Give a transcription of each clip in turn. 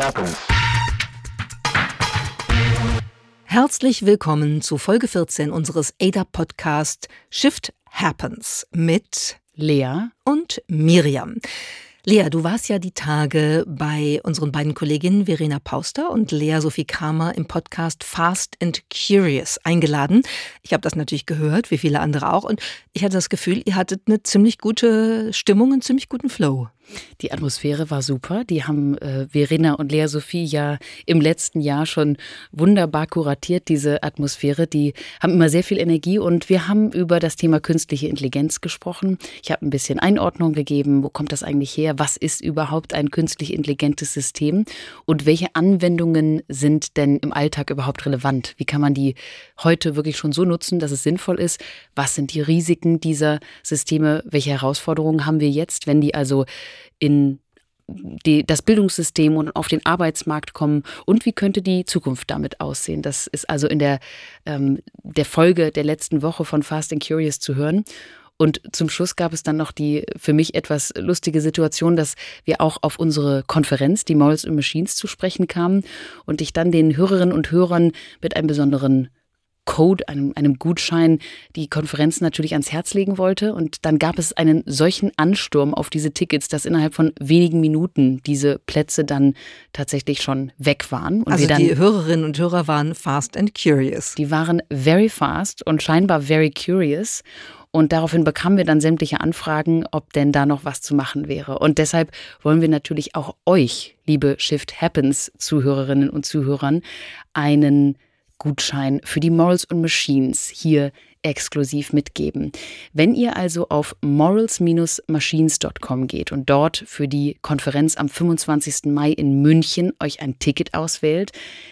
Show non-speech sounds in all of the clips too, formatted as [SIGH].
happens. Herzlich willkommen zu Folge 14 unseres ADA-Podcast Shift Happens mit Lea und Miriam. Lea, du warst ja die Tage bei unseren beiden Kolleginnen Verena Pauster und Lea Sophie Kramer im Podcast Fast and Curious eingeladen. Ich habe das natürlich gehört, wie viele andere auch, und ich hatte das Gefühl, ihr hattet eine ziemlich gute Stimmung, einen ziemlich guten Flow. Die Atmosphäre war super. Die haben äh, Verena und Lea Sophie ja im letzten Jahr schon wunderbar kuratiert, diese Atmosphäre. Die haben immer sehr viel Energie und wir haben über das Thema künstliche Intelligenz gesprochen. Ich habe ein bisschen Einordnung gegeben. Wo kommt das eigentlich her? Was ist überhaupt ein künstlich intelligentes System? Und welche Anwendungen sind denn im Alltag überhaupt relevant? Wie kann man die heute wirklich schon so nutzen, dass es sinnvoll ist? Was sind die Risiken dieser Systeme? Welche Herausforderungen haben wir jetzt, wenn die also in die, das Bildungssystem und auf den Arbeitsmarkt kommen und wie könnte die Zukunft damit aussehen. Das ist also in der, ähm, der Folge der letzten Woche von Fast and Curious zu hören. Und zum Schluss gab es dann noch die für mich etwas lustige Situation, dass wir auch auf unsere Konferenz, die Morals and Machines, zu sprechen kamen und ich dann den Hörerinnen und Hörern mit einem besonderen Code, einem, einem Gutschein, die Konferenz natürlich ans Herz legen wollte. Und dann gab es einen solchen Ansturm auf diese Tickets, dass innerhalb von wenigen Minuten diese Plätze dann tatsächlich schon weg waren. Und also dann, die Hörerinnen und Hörer waren fast and curious. Die waren very fast und scheinbar very curious. Und daraufhin bekamen wir dann sämtliche Anfragen, ob denn da noch was zu machen wäre. Und deshalb wollen wir natürlich auch euch, liebe Shift Happens Zuhörerinnen und Zuhörern, einen Gutschein für die Morals und Machines hier exklusiv mitgeben. Wenn ihr also auf morals-machines.com geht und dort für die Konferenz am 25. Mai in München euch ein Ticket auswählt,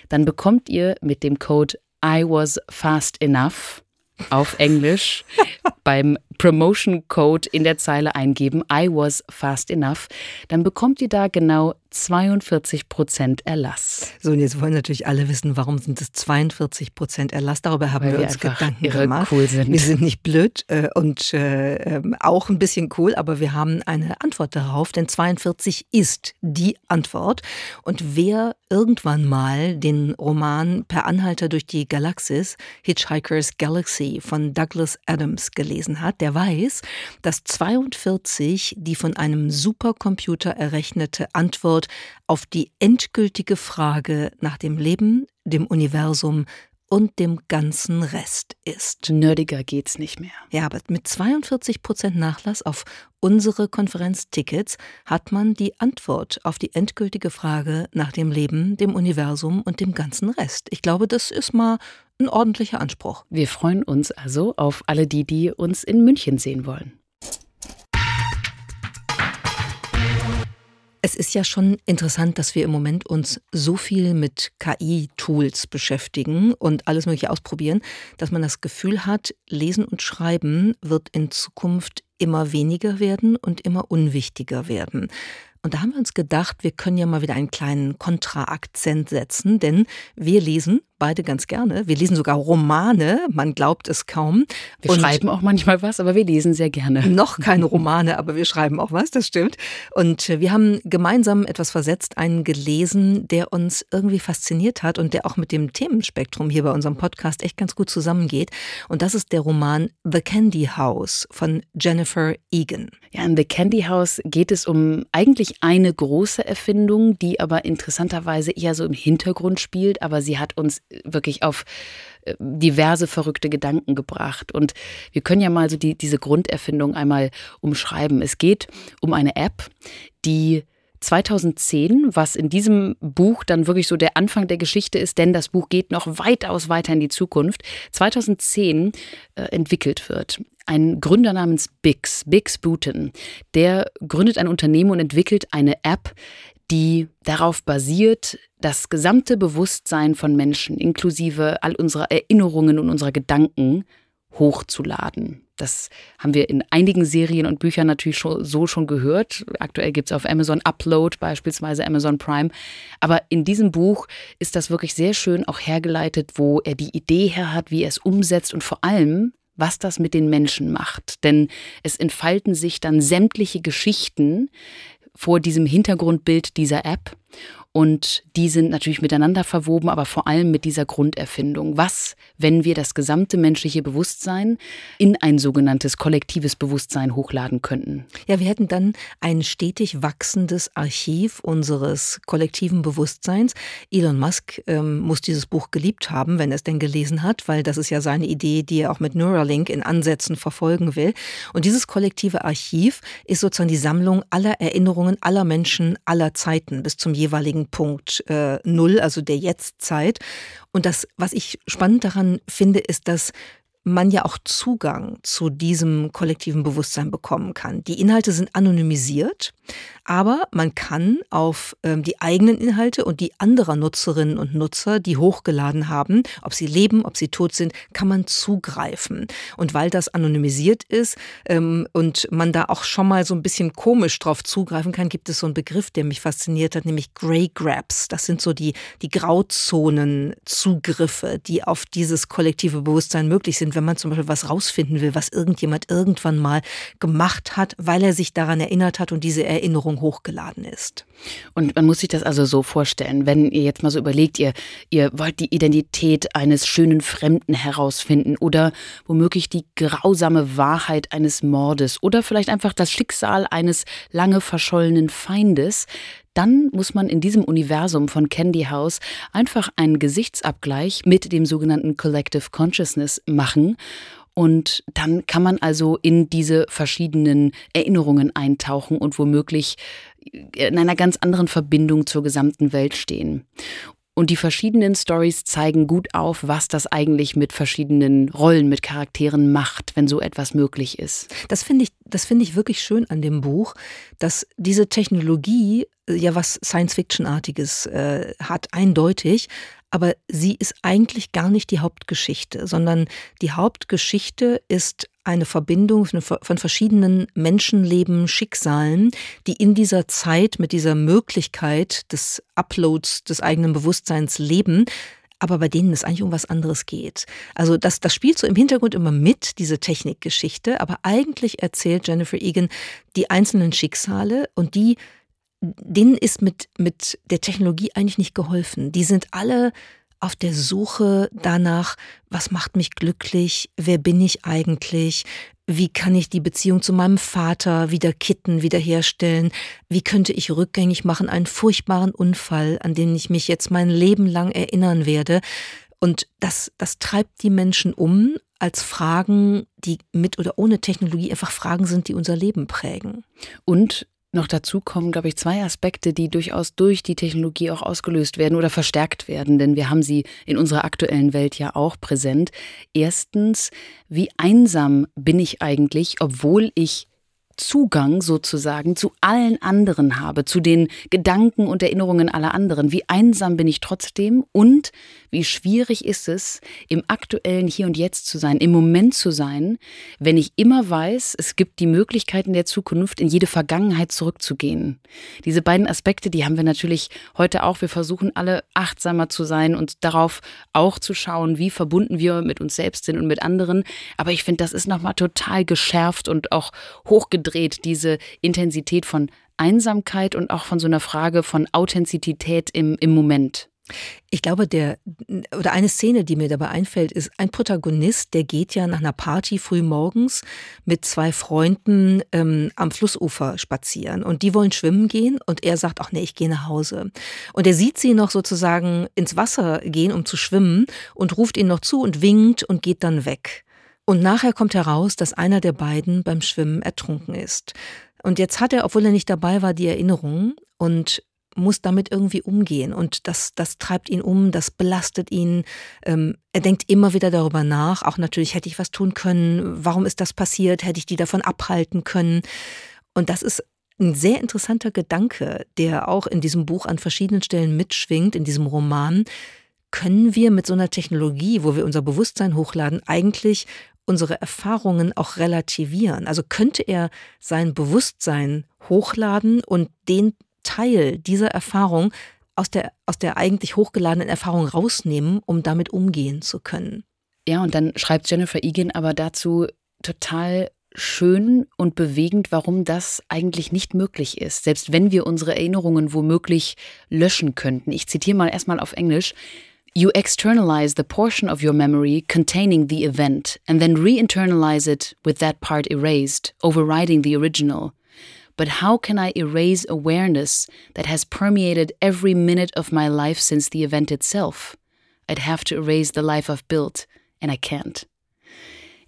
dann bekommt ihr mit dem Code I was fast enough auf Englisch [LAUGHS] beim Promotion Code in der Zeile eingeben, I was fast enough, dann bekommt ihr da genau 42 Prozent Erlass. So, und jetzt wollen natürlich alle wissen, warum sind es 42 Prozent Erlass? Darüber haben Weil wir, wir uns Gedanken gemacht. Cool sind. Wir sind nicht blöd äh, und äh, ähm, auch ein bisschen cool, aber wir haben eine Antwort darauf, denn 42 ist die Antwort. Und wer irgendwann mal den Roman Per Anhalter durch die Galaxis, Hitchhiker's Galaxy von Douglas Adams gelesen hat, der weiß, dass 42 die von einem Supercomputer errechnete Antwort Antwort auf die endgültige Frage nach dem Leben, dem Universum und dem ganzen Rest ist. Nerdiger geht's nicht mehr. Ja, aber mit 42 Prozent Nachlass auf unsere Konferenztickets hat man die Antwort auf die endgültige Frage nach dem Leben, dem Universum und dem ganzen Rest. Ich glaube, das ist mal ein ordentlicher Anspruch. Wir freuen uns also auf alle die, die uns in München sehen wollen. Es ist ja schon interessant, dass wir im Moment uns so viel mit KI-Tools beschäftigen und alles Mögliche ausprobieren, dass man das Gefühl hat, Lesen und Schreiben wird in Zukunft immer weniger werden und immer unwichtiger werden. Und da haben wir uns gedacht, wir können ja mal wieder einen kleinen Kontraakzent setzen, denn wir lesen beide ganz gerne. Wir lesen sogar Romane, man glaubt es kaum. Wir und schreiben auch manchmal was, aber wir lesen sehr gerne. [LAUGHS] Noch keine Romane, aber wir schreiben auch was, das stimmt. Und wir haben gemeinsam etwas versetzt, einen gelesen, der uns irgendwie fasziniert hat und der auch mit dem Themenspektrum hier bei unserem Podcast echt ganz gut zusammengeht. Und das ist der Roman The Candy House von Jennifer Egan. Ja, in The Candy House geht es um eigentlich eine große Erfindung, die aber interessanterweise eher so im Hintergrund spielt, aber sie hat uns wirklich auf äh, diverse verrückte Gedanken gebracht. Und wir können ja mal so die, diese Grunderfindung einmal umschreiben. Es geht um eine App, die 2010, was in diesem Buch dann wirklich so der Anfang der Geschichte ist, denn das Buch geht noch weitaus weiter in die Zukunft, 2010 äh, entwickelt wird. Ein Gründer namens Bix, Bix Booten, der gründet ein Unternehmen und entwickelt eine App, die darauf basiert, das gesamte Bewusstsein von Menschen, inklusive all unserer Erinnerungen und unserer Gedanken, hochzuladen. Das haben wir in einigen Serien und Büchern natürlich schon, so schon gehört. Aktuell gibt es auf Amazon Upload, beispielsweise Amazon Prime. Aber in diesem Buch ist das wirklich sehr schön auch hergeleitet, wo er die Idee her hat, wie er es umsetzt und vor allem, was das mit den Menschen macht. Denn es entfalten sich dann sämtliche Geschichten, vor diesem Hintergrundbild dieser App. Und die sind natürlich miteinander verwoben, aber vor allem mit dieser Grunderfindung. Was, wenn wir das gesamte menschliche Bewusstsein in ein sogenanntes kollektives Bewusstsein hochladen könnten? Ja, wir hätten dann ein stetig wachsendes Archiv unseres kollektiven Bewusstseins. Elon Musk ähm, muss dieses Buch geliebt haben, wenn er es denn gelesen hat, weil das ist ja seine Idee, die er auch mit Neuralink in Ansätzen verfolgen will. Und dieses kollektive Archiv ist sozusagen die Sammlung aller Erinnerungen aller Menschen aller Zeiten bis zum jeweiligen Punkt äh, Null, also der Jetztzeit. Und das, was ich spannend daran finde, ist, dass man ja auch Zugang zu diesem kollektiven Bewusstsein bekommen kann. Die Inhalte sind anonymisiert, aber man kann auf ähm, die eigenen Inhalte und die anderer Nutzerinnen und Nutzer, die hochgeladen haben, ob sie leben, ob sie tot sind, kann man zugreifen. Und weil das anonymisiert ist ähm, und man da auch schon mal so ein bisschen komisch drauf zugreifen kann, gibt es so einen Begriff, der mich fasziniert hat, nämlich Grey Grabs. Das sind so die, die Grauzonen-Zugriffe, die auf dieses kollektive Bewusstsein möglich sind, wenn man zum Beispiel was rausfinden will, was irgendjemand irgendwann mal gemacht hat, weil er sich daran erinnert hat und diese Erinnerung hochgeladen ist. Und man muss sich das also so vorstellen, wenn ihr jetzt mal so überlegt, ihr, ihr wollt die Identität eines schönen Fremden herausfinden oder womöglich die grausame Wahrheit eines Mordes oder vielleicht einfach das Schicksal eines lange verschollenen Feindes, dann muss man in diesem Universum von Candy House einfach einen Gesichtsabgleich mit dem sogenannten Collective Consciousness machen und dann kann man also in diese verschiedenen Erinnerungen eintauchen und womöglich in einer ganz anderen Verbindung zur gesamten Welt stehen. Und die verschiedenen Stories zeigen gut auf, was das eigentlich mit verschiedenen Rollen, mit Charakteren macht, wenn so etwas möglich ist. Das finde ich, das finde ich wirklich schön an dem Buch, dass diese Technologie äh, ja was Science-Fiction-artiges äh, hat, eindeutig, aber sie ist eigentlich gar nicht die Hauptgeschichte, sondern die Hauptgeschichte ist eine Verbindung von verschiedenen Menschenleben, Schicksalen, die in dieser Zeit mit dieser Möglichkeit des Uploads des eigenen Bewusstseins leben, aber bei denen es eigentlich um was anderes geht. Also das, das spielt so im Hintergrund immer mit, diese Technikgeschichte, aber eigentlich erzählt Jennifer Egan die einzelnen Schicksale und die denen ist mit, mit der Technologie eigentlich nicht geholfen. Die sind alle auf der Suche danach, was macht mich glücklich, wer bin ich eigentlich, wie kann ich die Beziehung zu meinem Vater wieder kitten, wiederherstellen, wie könnte ich rückgängig machen einen furchtbaren Unfall, an den ich mich jetzt mein Leben lang erinnern werde. Und das, das treibt die Menschen um als Fragen, die mit oder ohne Technologie einfach Fragen sind, die unser Leben prägen. Und noch dazu kommen, glaube ich, zwei Aspekte, die durchaus durch die Technologie auch ausgelöst werden oder verstärkt werden, denn wir haben sie in unserer aktuellen Welt ja auch präsent. Erstens, wie einsam bin ich eigentlich, obwohl ich Zugang sozusagen zu allen anderen habe, zu den Gedanken und Erinnerungen aller anderen. Wie einsam bin ich trotzdem und wie schwierig ist es, im aktuellen Hier und Jetzt zu sein, im Moment zu sein, wenn ich immer weiß, es gibt die Möglichkeit in der Zukunft, in jede Vergangenheit zurückzugehen. Diese beiden Aspekte, die haben wir natürlich heute auch. Wir versuchen alle achtsamer zu sein und darauf auch zu schauen, wie verbunden wir mit uns selbst sind und mit anderen. Aber ich finde, das ist nochmal total geschärft und auch hochgedreht, diese Intensität von Einsamkeit und auch von so einer Frage von Authentizität im, im Moment. Ich glaube, der oder eine Szene, die mir dabei einfällt, ist ein Protagonist, der geht ja nach einer Party früh morgens mit zwei Freunden ähm, am Flussufer spazieren und die wollen schwimmen gehen und er sagt, ach nee, ich gehe nach Hause. Und er sieht sie noch sozusagen ins Wasser gehen, um zu schwimmen und ruft ihnen noch zu und winkt und geht dann weg. Und nachher kommt heraus, dass einer der beiden beim Schwimmen ertrunken ist. Und jetzt hat er, obwohl er nicht dabei war, die Erinnerung und muss damit irgendwie umgehen und das, das treibt ihn um, das belastet ihn. Ähm, er denkt immer wieder darüber nach, auch natürlich hätte ich was tun können, warum ist das passiert, hätte ich die davon abhalten können. Und das ist ein sehr interessanter Gedanke, der auch in diesem Buch an verschiedenen Stellen mitschwingt, in diesem Roman. Können wir mit so einer Technologie, wo wir unser Bewusstsein hochladen, eigentlich unsere Erfahrungen auch relativieren? Also könnte er sein Bewusstsein hochladen und den Teil dieser Erfahrung aus der, aus der eigentlich hochgeladenen Erfahrung rausnehmen, um damit umgehen zu können. Ja, und dann schreibt Jennifer Egan aber dazu total schön und bewegend, warum das eigentlich nicht möglich ist, selbst wenn wir unsere Erinnerungen womöglich löschen könnten. Ich zitiere mal erstmal auf Englisch. You externalize the portion of your memory containing the event and then re-internalize it with that part erased, overriding the original. But how can I erase awareness that has permeated every minute of my life since the event itself? I'd have to erase the life I've built, and I can't.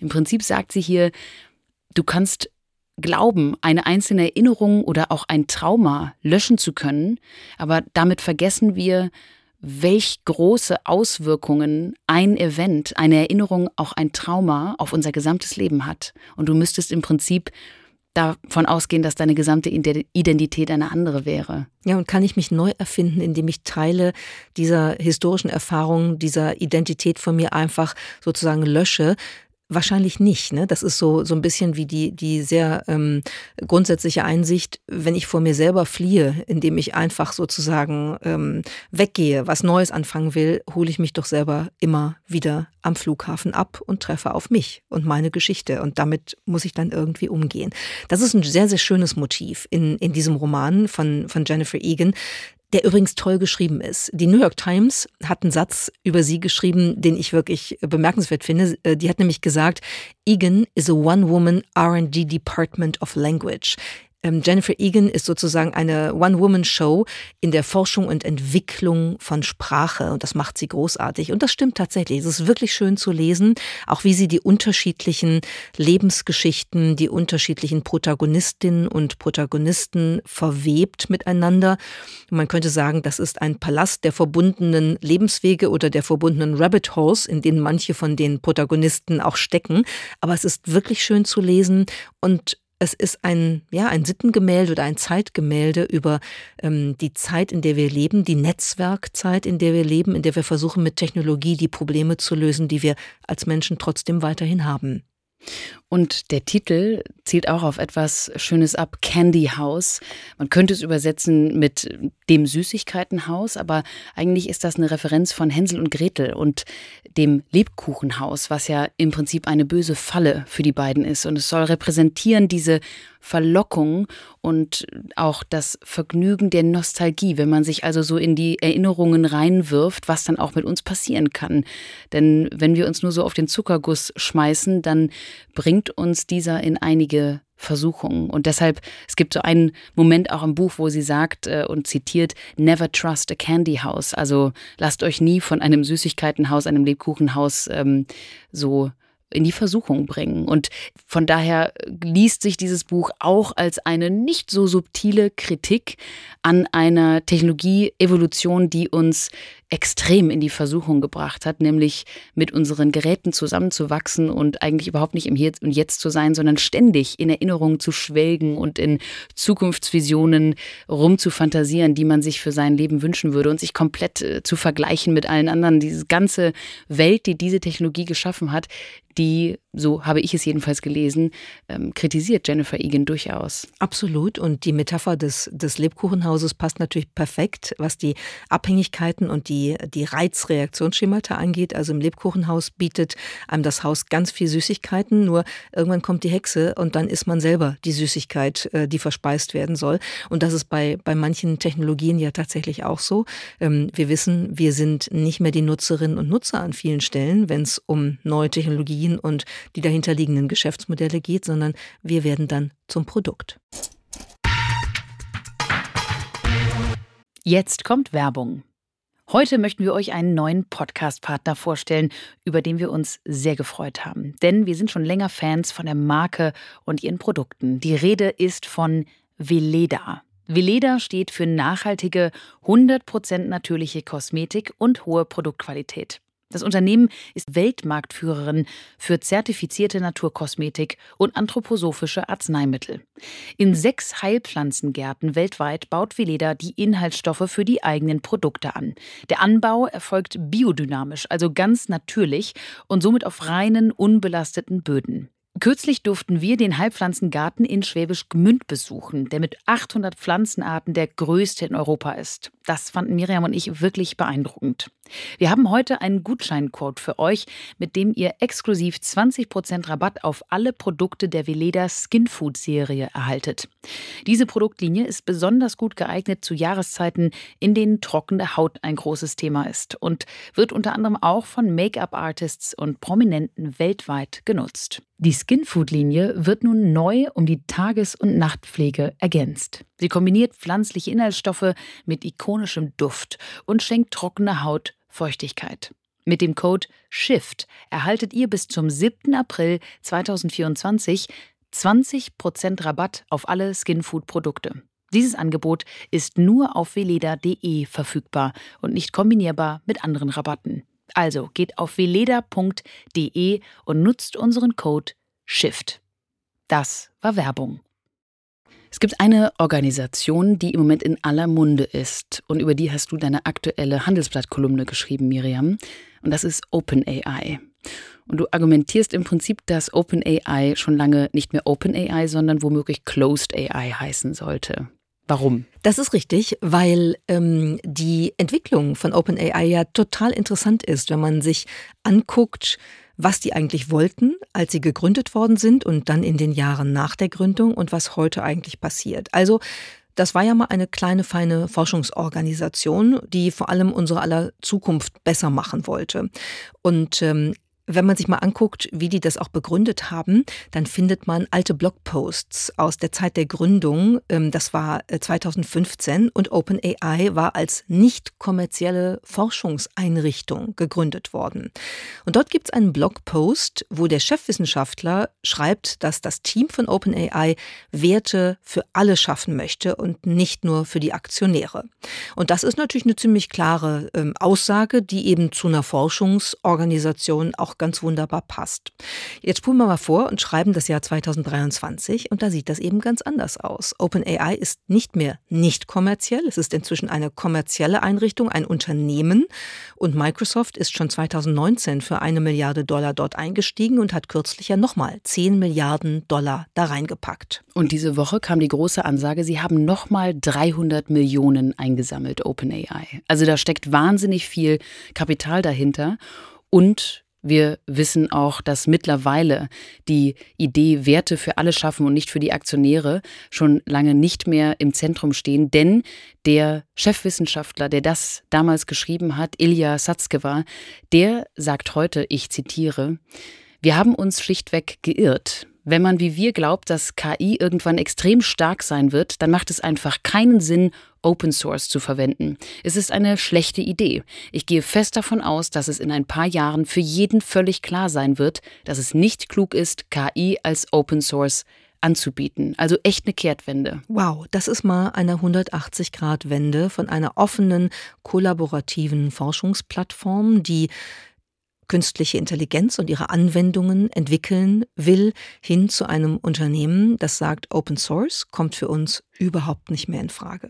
Im Prinzip sagt sie hier, du kannst glauben, eine einzelne Erinnerung oder auch ein Trauma löschen zu können, aber damit vergessen wir, welch große Auswirkungen ein Event, eine Erinnerung, auch ein Trauma auf unser gesamtes Leben hat. Und du müsstest im Prinzip davon ausgehen, dass deine gesamte Identität eine andere wäre. Ja, und kann ich mich neu erfinden, indem ich Teile dieser historischen Erfahrungen, dieser Identität von mir einfach sozusagen lösche, Wahrscheinlich nicht. Ne? Das ist so, so ein bisschen wie die, die sehr ähm, grundsätzliche Einsicht, wenn ich vor mir selber fliehe, indem ich einfach sozusagen ähm, weggehe, was Neues anfangen will, hole ich mich doch selber immer wieder am Flughafen ab und treffe auf mich und meine Geschichte. Und damit muss ich dann irgendwie umgehen. Das ist ein sehr, sehr schönes Motiv in, in diesem Roman von, von Jennifer Egan der übrigens toll geschrieben ist. Die New York Times hat einen Satz über sie geschrieben, den ich wirklich bemerkenswert finde. Äh, die hat nämlich gesagt, Egan is a one-woman R&D Department of Language. Ähm, Jennifer Egan ist sozusagen eine One-Woman-Show in der Forschung und Entwicklung von Sprache und das macht sie großartig. Und das stimmt tatsächlich. Es ist wirklich schön zu lesen, auch wie sie die unterschiedlichen Lebensgeschichten, die unterschiedlichen Protagonistinnen und Protagonisten verwebt miteinander. Und man könnte sagen, das ist ein Palast der verbundenen Lebenswege oder der verbundenen Rabbit Holes, in denen manche von den Protagonisten auch stecken. Aber es ist wirklich schön zu lesen und es ist ein, ja, ein Sittengemälde oder ein Zeitgemälde über ähm, die Zeit, in der wir leben, die Netzwerkzeit, in der wir leben, in der wir versuchen, mit Technologie die Probleme zu lösen, die wir als Menschen trotzdem weiterhin haben. Und der Titel zielt auch auf etwas Schönes ab, Candy House. Man könnte es übersetzen mit dem Süßigkeitenhaus, aber eigentlich ist das eine Referenz von Hänsel und Gretel und dem Lebkuchenhaus, was ja im Prinzip eine böse Falle für die beiden ist. Und es soll repräsentieren diese Verlockung und auch das Vergnügen der Nostalgie, wenn man sich also so in die Erinnerungen reinwirft, was dann auch mit uns passieren kann. Denn wenn wir uns nur so auf den Zuckerguss schmeißen, dann bringt uns dieser in einige Versuchungen. Und deshalb, es gibt so einen Moment auch im Buch, wo sie sagt äh, und zitiert, Never trust a candy house. Also lasst euch nie von einem Süßigkeitenhaus, einem Lebkuchenhaus ähm, so in die Versuchung bringen. Und von daher liest sich dieses Buch auch als eine nicht so subtile Kritik an einer Technologieevolution, die uns extrem in die Versuchung gebracht hat, nämlich mit unseren Geräten zusammenzuwachsen und eigentlich überhaupt nicht im Hier und Jetzt zu sein, sondern ständig in Erinnerungen zu schwelgen und in Zukunftsvisionen rumzufantasieren, die man sich für sein Leben wünschen würde und sich komplett äh, zu vergleichen mit allen anderen. Diese ganze Welt, die diese Technologie geschaffen hat, die, so habe ich es jedenfalls gelesen, ähm, kritisiert Jennifer Egan durchaus. Absolut. Und die Metapher des, des Lebkuchenhauses passt natürlich perfekt, was die Abhängigkeiten und die, die Reizreaktionsschemata angeht. Also im Lebkuchenhaus bietet einem das Haus ganz viel Süßigkeiten, nur irgendwann kommt die Hexe und dann ist man selber die Süßigkeit, äh, die verspeist werden soll. Und das ist bei, bei manchen Technologien ja tatsächlich auch so. Ähm, wir wissen, wir sind nicht mehr die Nutzerinnen und Nutzer an vielen Stellen, wenn es um neue Technologien Technologien und die dahinterliegenden Geschäftsmodelle geht, sondern wir werden dann zum Produkt. Jetzt kommt Werbung. Heute möchten wir euch einen neuen Podcast-Partner vorstellen, über den wir uns sehr gefreut haben. Denn wir sind schon länger Fans von der Marke und ihren Produkten. Die Rede ist von Veleda. Veleda steht für nachhaltige, 100% natürliche Kosmetik und hohe Produktqualität. Das Unternehmen ist Weltmarktführerin für zertifizierte Naturkosmetik und anthroposophische Arzneimittel. In sechs Heilpflanzengärten weltweit baut Veleda die Inhaltsstoffe für die eigenen Produkte an. Der Anbau erfolgt biodynamisch, also ganz natürlich und somit auf reinen, unbelasteten Böden. Kürzlich durften wir den Heilpflanzengarten in Schwäbisch Gmünd besuchen, der mit 800 Pflanzenarten der größte in Europa ist. Das fanden Miriam und ich wirklich beeindruckend. Wir haben heute einen Gutscheincode für euch, mit dem ihr exklusiv 20% Rabatt auf alle Produkte der Veleda Skinfood Serie erhaltet. Diese Produktlinie ist besonders gut geeignet zu Jahreszeiten, in denen trockene Haut ein großes Thema ist und wird unter anderem auch von Make-up-Artists und Prominenten weltweit genutzt. Die Skinfood-Linie wird nun neu um die Tages- und Nachtpflege ergänzt. Sie kombiniert pflanzliche Inhaltsstoffe mit ikonischem Duft und schenkt trockene Haut Feuchtigkeit. Mit dem Code SHIFT erhaltet ihr bis zum 7. April 2024 20% Rabatt auf alle Skinfood-Produkte. Dieses Angebot ist nur auf veleda.de verfügbar und nicht kombinierbar mit anderen Rabatten. Also geht auf veleda.de und nutzt unseren Code SHIFT. Das war Werbung. Es gibt eine Organisation, die im Moment in aller Munde ist und über die hast du deine aktuelle Handelsblatt-Kolumne geschrieben, Miriam. Und das ist OpenAI. Und du argumentierst im Prinzip, dass OpenAI schon lange nicht mehr OpenAI, sondern womöglich Closed AI heißen sollte. Warum? Das ist richtig, weil ähm, die Entwicklung von OpenAI ja total interessant ist, wenn man sich anguckt, was die eigentlich wollten, als sie gegründet worden sind und dann in den Jahren nach der Gründung und was heute eigentlich passiert. Also das war ja mal eine kleine, feine Forschungsorganisation, die vor allem unsere aller Zukunft besser machen wollte. Und ähm, wenn man sich mal anguckt, wie die das auch begründet haben, dann findet man alte Blogposts aus der Zeit der Gründung. Ähm, das war 2015 äh, und OpenAI war als nicht kommerzielle Forschungseinrichtung gegründet worden. Und dort gibt es einen Blogpost, wo der Chefwissenschaftler schreibt, dass das Team von OpenAI Werte für alle schaffen möchte und nicht nur für die Aktionäre. Und das ist natürlich eine ziemlich klare ähm, Aussage, die eben zu einer Forschungsorganisation auch ganz wunderbar passt. Jetzt spulen wir mal vor und schreiben das Jahr 2023 und da sieht das eben ganz anders aus. OpenAI ist nicht mehr nicht kommerziell, es ist inzwischen eine kommerzielle Einrichtung, ein Unternehmen und Microsoft ist schon 2019 für eine Milliarde Dollar dort eingestiegen und hat kürzlich ja nochmal 10 Milliarden Dollar da reingepackt. Und diese Woche kam die große Ansage, sie haben nochmal 300 Millionen eingesammelt, OpenAI. Also da steckt wahnsinnig viel Kapital dahinter und wir wissen auch, dass mittlerweile die Idee Werte für alle schaffen und nicht für die Aktionäre schon lange nicht mehr im Zentrum stehen, denn der Chefwissenschaftler, der das damals geschrieben hat, Ilya Satzkeva, der sagt heute, ich zitiere, wir haben uns schlichtweg geirrt. Wenn man wie wir glaubt, dass KI irgendwann extrem stark sein wird, dann macht es einfach keinen Sinn, Open Source zu verwenden. Es ist eine schlechte Idee. Ich gehe fest davon aus, dass es in ein paar Jahren für jeden völlig klar sein wird, dass es nicht klug ist, KI als Open Source anzubieten. Also echt eine Kehrtwende. Wow, das ist mal eine 180-Grad-Wende von einer offenen, kollaborativen Forschungsplattform, die künstliche Intelligenz und ihre Anwendungen entwickeln will, hin zu einem Unternehmen, das sagt, Open Source kommt für uns überhaupt nicht mehr in Frage.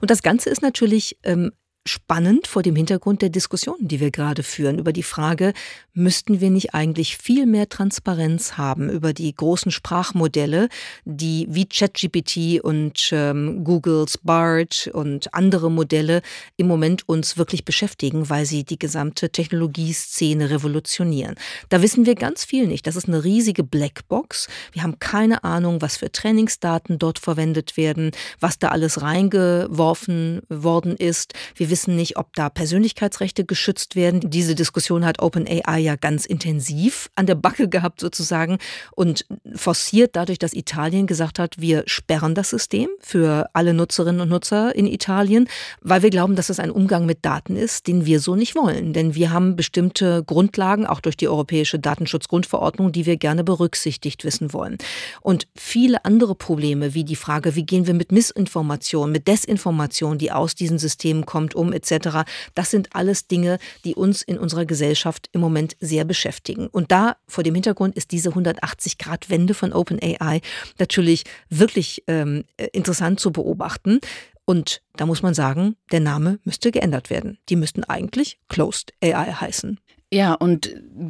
Und das Ganze ist natürlich ähm, spannend vor dem Hintergrund der Diskussionen, die wir gerade führen, über die Frage, müssten wir nicht eigentlich viel mehr Transparenz haben über die großen Sprachmodelle, die wie ChatGPT und ähm, Googles BART und andere Modelle im Moment uns wirklich beschäftigen, weil sie die gesamte Technologieszene revolutionieren. Da wissen wir ganz viel nicht. Das ist eine riesige Blackbox. Wir haben keine Ahnung, was für Trainingsdaten dort verwendet werden, was da alles reingeworfen worden ist. Wir wissen nicht, ob da Persönlichkeitsrechte geschützt werden. Diese Diskussion hat OpenAI ja ganz intensiv an der Backe gehabt sozusagen und forciert dadurch, dass Italien gesagt hat, wir sperren das System für alle Nutzerinnen und Nutzer in Italien, weil wir glauben, dass es ein Umgang mit Daten ist, den wir so nicht wollen. Denn wir haben bestimmte Grundlagen, auch durch die Europäische Datenschutzgrundverordnung, die wir gerne berücksichtigt wissen wollen. Und viele andere Probleme, wie die Frage, wie gehen wir mit Missinformation, mit Desinformation, die aus diesen Systemen kommt, um etc. Das sind alles Dinge, die uns in unserer Gesellschaft im Moment sehr beschäftigen. Und da vor dem Hintergrund ist diese 180-Grad-Wende von OpenAI natürlich wirklich ähm, interessant zu beobachten. Und da muss man sagen, der Name müsste geändert werden. Die müssten eigentlich Closed AI heißen. Ja, und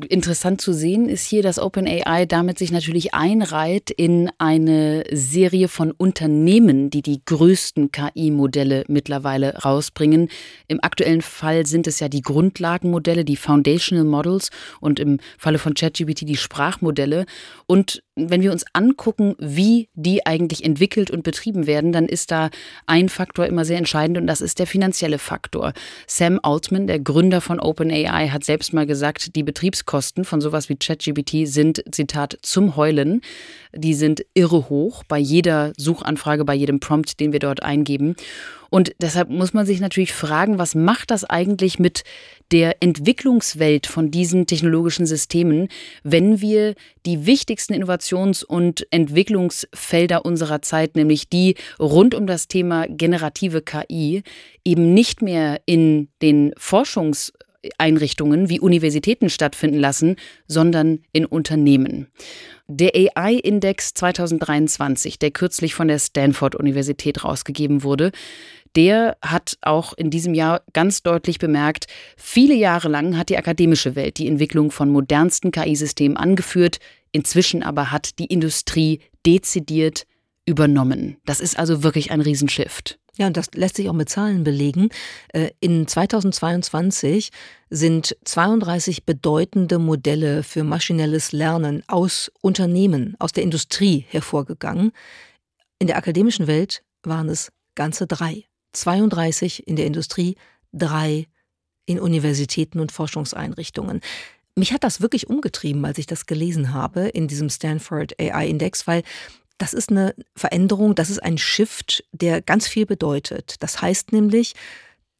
interessant zu sehen ist hier, dass OpenAI damit sich natürlich einreiht in eine Serie von Unternehmen, die die größten KI-Modelle mittlerweile rausbringen. Im aktuellen Fall sind es ja die Grundlagenmodelle, die Foundational Models und im Falle von ChatGPT die Sprachmodelle. Und wenn wir uns angucken, wie die eigentlich entwickelt und betrieben werden, dann ist da ein Faktor immer sehr entscheidend und das ist der finanzielle Faktor. Sam Altman, der Gründer von OpenAI, hat selbst mal gesagt, die Betriebskosten von sowas wie ChatGPT sind, Zitat, zum Heulen. Die sind irre hoch bei jeder Suchanfrage, bei jedem Prompt, den wir dort eingeben. Und deshalb muss man sich natürlich fragen, was macht das eigentlich mit der Entwicklungswelt von diesen technologischen Systemen, wenn wir die wichtigsten Innovations- und Entwicklungsfelder unserer Zeit, nämlich die rund um das Thema generative KI, eben nicht mehr in den Forschungs- Einrichtungen wie Universitäten stattfinden lassen, sondern in Unternehmen. Der AI-Index 2023, der kürzlich von der Stanford-Universität rausgegeben wurde, der hat auch in diesem Jahr ganz deutlich bemerkt, viele Jahre lang hat die akademische Welt die Entwicklung von modernsten KI-Systemen angeführt, inzwischen aber hat die Industrie dezidiert übernommen. Das ist also wirklich ein Riesenshift. Ja, und das lässt sich auch mit Zahlen belegen. Äh, in 2022 sind 32 bedeutende Modelle für maschinelles Lernen aus Unternehmen, aus der Industrie hervorgegangen. In der akademischen Welt waren es ganze drei. 32 in der Industrie, drei in Universitäten und Forschungseinrichtungen. Mich hat das wirklich umgetrieben, als ich das gelesen habe in diesem Stanford AI Index, weil das ist eine Veränderung, das ist ein Shift, der ganz viel bedeutet. Das heißt nämlich,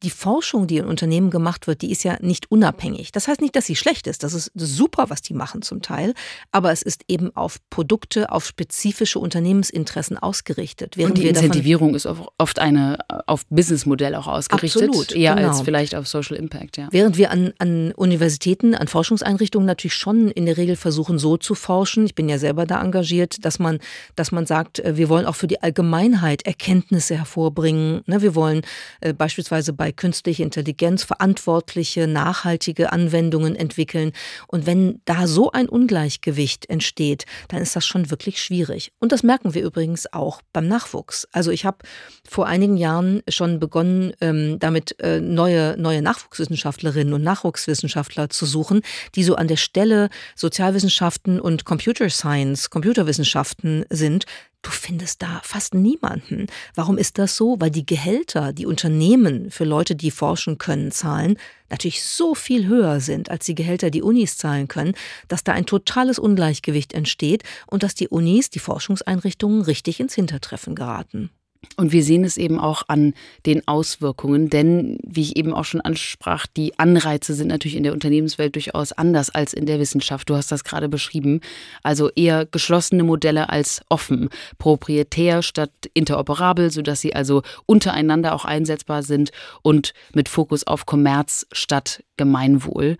die Forschung, die in Unternehmen gemacht wird, die ist ja nicht unabhängig. Das heißt nicht, dass sie schlecht ist. Das ist super, was die machen zum Teil. Aber es ist eben auf Produkte, auf spezifische Unternehmensinteressen ausgerichtet. Während Und die Incentivierung ist oft eine auf Businessmodell auch ausgerichtet. Absolut, eher genau. als vielleicht auf Social Impact. Ja. Während wir an, an Universitäten, an Forschungseinrichtungen natürlich schon in der Regel versuchen, so zu forschen. Ich bin ja selber da engagiert, dass man, dass man sagt, äh, wir wollen auch für die Allgemeinheit Erkenntnisse hervorbringen. Ne, wir wollen äh, beispielsweise bei bei künstlicher Intelligenz verantwortliche, nachhaltige Anwendungen entwickeln. Und wenn da so ein Ungleichgewicht entsteht, dann ist das schon wirklich schwierig. Und das merken wir übrigens auch beim Nachwuchs. Also ich habe vor einigen Jahren schon begonnen, ähm, damit äh, neue, neue Nachwuchswissenschaftlerinnen und Nachwuchswissenschaftler zu suchen, die so an der Stelle Sozialwissenschaften und Computer Science, Computerwissenschaften sind, Du findest da fast niemanden. Warum ist das so? Weil die Gehälter, die Unternehmen für Leute, die forschen können, zahlen, natürlich so viel höher sind als die Gehälter, die Unis zahlen können, dass da ein totales Ungleichgewicht entsteht und dass die Unis, die Forschungseinrichtungen richtig ins Hintertreffen geraten. Und wir sehen es eben auch an den Auswirkungen, denn wie ich eben auch schon ansprach, die Anreize sind natürlich in der Unternehmenswelt durchaus anders als in der Wissenschaft. Du hast das gerade beschrieben. Also eher geschlossene Modelle als offen, proprietär statt interoperabel, sodass sie also untereinander auch einsetzbar sind und mit Fokus auf Kommerz statt Gemeinwohl.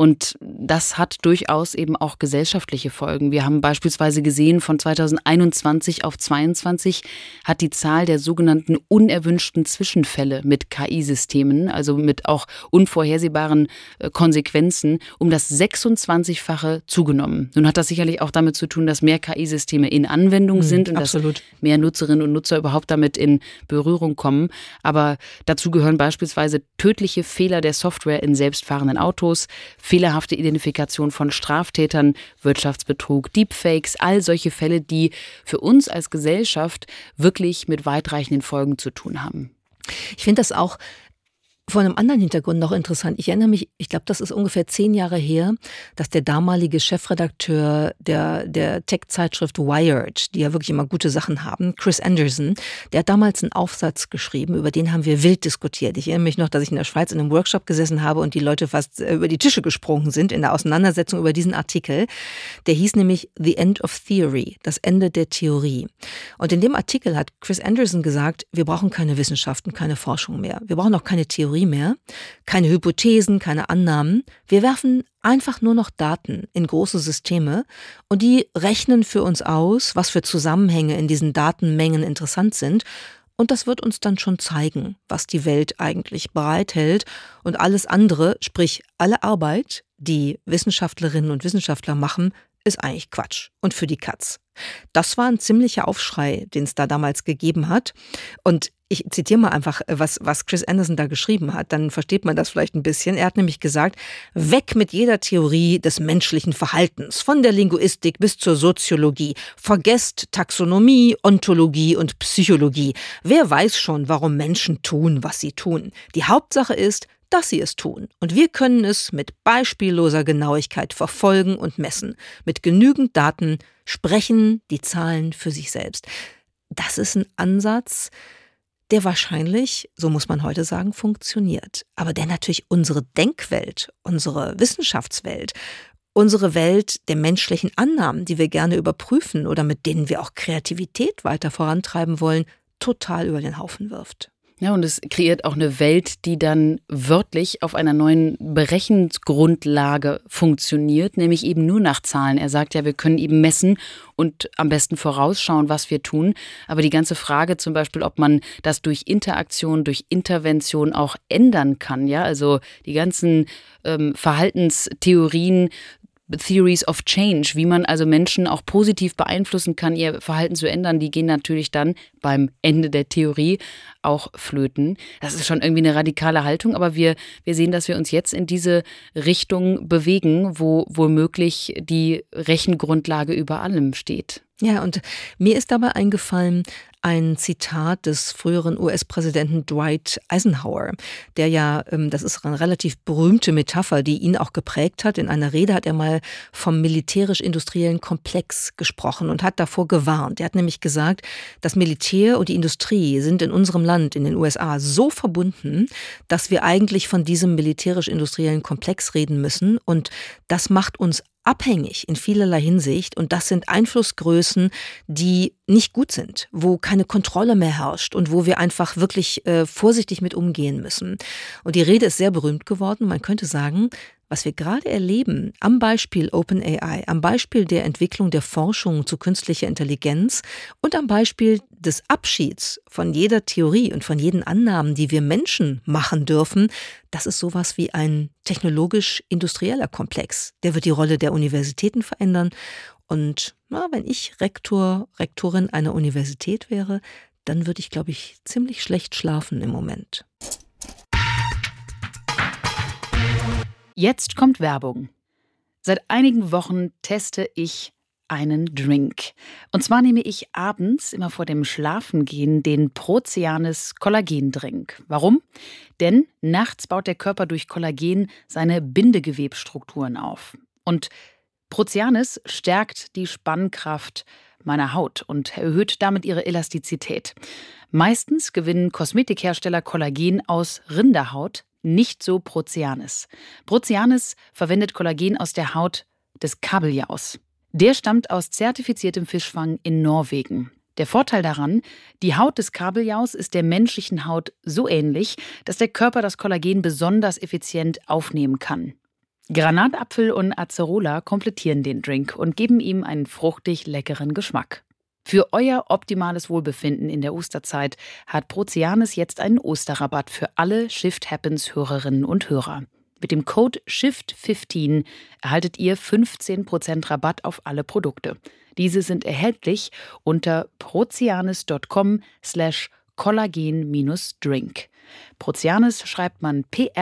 Und das hat durchaus eben auch gesellschaftliche Folgen. Wir haben beispielsweise gesehen, von 2021 auf 2022 hat die Zahl der sogenannten unerwünschten Zwischenfälle mit KI-Systemen, also mit auch unvorhersehbaren äh, Konsequenzen, um das 26-fache zugenommen. Nun hat das sicherlich auch damit zu tun, dass mehr KI-Systeme in Anwendung hm, sind und absolut. dass mehr Nutzerinnen und Nutzer überhaupt damit in Berührung kommen. Aber dazu gehören beispielsweise tödliche Fehler der Software in selbstfahrenden Autos, fehlerhafte Identifikation von Straftätern, Wirtschaftsbetrug, Deepfakes, all solche Fälle, die für uns als Gesellschaft wirklich mit weitreichenden Folgen zu tun haben. Ich finde das auch vor einem anderen Hintergrund noch interessant. Ich erinnere mich, ich glaube, das ist ungefähr zehn Jahre her, dass der damalige Chefredakteur der, der Tech-Zeitschrift Wired, die ja wirklich immer gute Sachen haben, Chris Anderson, der hat damals einen Aufsatz geschrieben, über den haben wir wild diskutiert. Ich erinnere mich noch, dass ich in der Schweiz in einem Workshop gesessen habe und die Leute fast äh, über die Tische gesprungen sind in der Auseinandersetzung über diesen Artikel. Der hieß nämlich The End of Theory, das Ende der Theorie. Und in dem Artikel hat Chris Anderson gesagt, wir brauchen keine Wissenschaften, keine Forschung mehr. Wir brauchen auch keine Theorie Theorie mehr, keine Hypothesen, keine Annahmen. Wir werfen einfach nur noch Daten in große Systeme und die rechnen für uns aus, was für Zusammenhänge in diesen Datenmengen interessant sind. Und das wird uns dann schon zeigen, was die Welt eigentlich bereithält. Und alles andere, sprich alle Arbeit, die Wissenschaftlerinnen und Wissenschaftler machen, ist eigentlich Quatsch und für die Katz. Das war ein ziemlicher Aufschrei, den es da damals gegeben hat. Und ich zitiere mal einfach, äh, was, was Chris Anderson da geschrieben hat, dann versteht man das vielleicht ein bisschen. Er hat nämlich gesagt, weg mit jeder Theorie des menschlichen Verhaltens, von der Linguistik bis zur Soziologie. Vergesst Taxonomie, Ontologie und Psychologie. Wer weiß schon, warum Menschen tun, was sie tun. Die Hauptsache ist, dass sie es tun. Und wir können es mit beispielloser Genauigkeit verfolgen und messen. Mit genügend Daten sprechen die Zahlen für sich selbst. Das ist ein Ansatz, der wahrscheinlich, so muss man heute sagen, funktioniert. Aber der natürlich unsere Denkwelt, unsere Wissenschaftswelt, unsere Welt der menschlichen Annahmen, die wir gerne überprüfen oder mit denen wir auch Kreativität weiter vorantreiben wollen, total über den Haufen wirft. Ja, und es kreiert auch eine Welt, die dann wörtlich auf einer neuen Berechnungsgrundlage funktioniert, nämlich eben nur nach Zahlen. Er sagt ja, wir können eben messen und am besten vorausschauen, was wir tun. Aber die ganze Frage zum Beispiel, ob man das durch Interaktion, durch Intervention auch ändern kann, ja, also die ganzen ähm, Verhaltenstheorien Theories of Change, wie man also Menschen auch positiv beeinflussen kann, ihr Verhalten zu ändern, die gehen natürlich dann beim Ende der Theorie auch flöten. Das ist schon irgendwie eine radikale Haltung, aber wir, wir sehen, dass wir uns jetzt in diese Richtung bewegen, wo womöglich die Rechengrundlage über allem steht. Ja, und mir ist dabei eingefallen, ein Zitat des früheren US-Präsidenten Dwight Eisenhower, der ja, ähm, das ist eine relativ berühmte Metapher, die ihn auch geprägt hat. In einer Rede hat er mal vom militärisch-industriellen Komplex gesprochen und hat davor gewarnt. Er hat nämlich gesagt, das Militär und die Industrie sind in unserem Land, in den USA, so verbunden, dass wir eigentlich von diesem militärisch-industriellen Komplex reden müssen. Und das macht uns abhängig in vielerlei Hinsicht und das sind Einflussgrößen, die nicht gut sind, wo keine Kontrolle mehr herrscht und wo wir einfach wirklich äh, vorsichtig mit umgehen müssen. Und die Rede ist sehr berühmt geworden. Man könnte sagen, was wir gerade erleben am Beispiel OpenAI, am Beispiel der Entwicklung der Forschung zu künstlicher Intelligenz und am Beispiel des Abschieds von jeder Theorie und von jeden Annahmen, die wir Menschen machen dürfen, das ist sowas wie ein technologisch-industrieller Komplex. Der wird die Rolle der Universitäten verändern. Und na, wenn ich Rektor, Rektorin einer Universität wäre, dann würde ich, glaube ich, ziemlich schlecht schlafen im Moment. Jetzt kommt Werbung. Seit einigen Wochen teste ich einen Drink. Und zwar nehme ich abends immer vor dem Schlafengehen den Proceanis Kollagendrink. Warum? Denn nachts baut der Körper durch Kollagen seine Bindegewebstrukturen auf. Und Proceanis stärkt die Spannkraft meiner Haut und erhöht damit ihre Elastizität. Meistens gewinnen Kosmetikhersteller Kollagen aus Rinderhaut, nicht so Proceanis. Proceanis verwendet Kollagen aus der Haut des Kabeljaus. Der stammt aus zertifiziertem Fischfang in Norwegen. Der Vorteil daran, die Haut des Kabeljaus ist der menschlichen Haut so ähnlich, dass der Körper das Kollagen besonders effizient aufnehmen kann. Granatapfel und Acerola komplettieren den Drink und geben ihm einen fruchtig leckeren Geschmack. Für euer optimales Wohlbefinden in der Osterzeit hat Prozianis jetzt einen Osterrabatt für alle Shift Happens Hörerinnen und Hörer. Mit dem Code SHIFT15 erhaltet ihr 15% Rabatt auf alle Produkte. Diese sind erhältlich unter prozianis.com slash kollagen-drink. Prozianis schreibt man P-R-O-C-E-A-N-I-S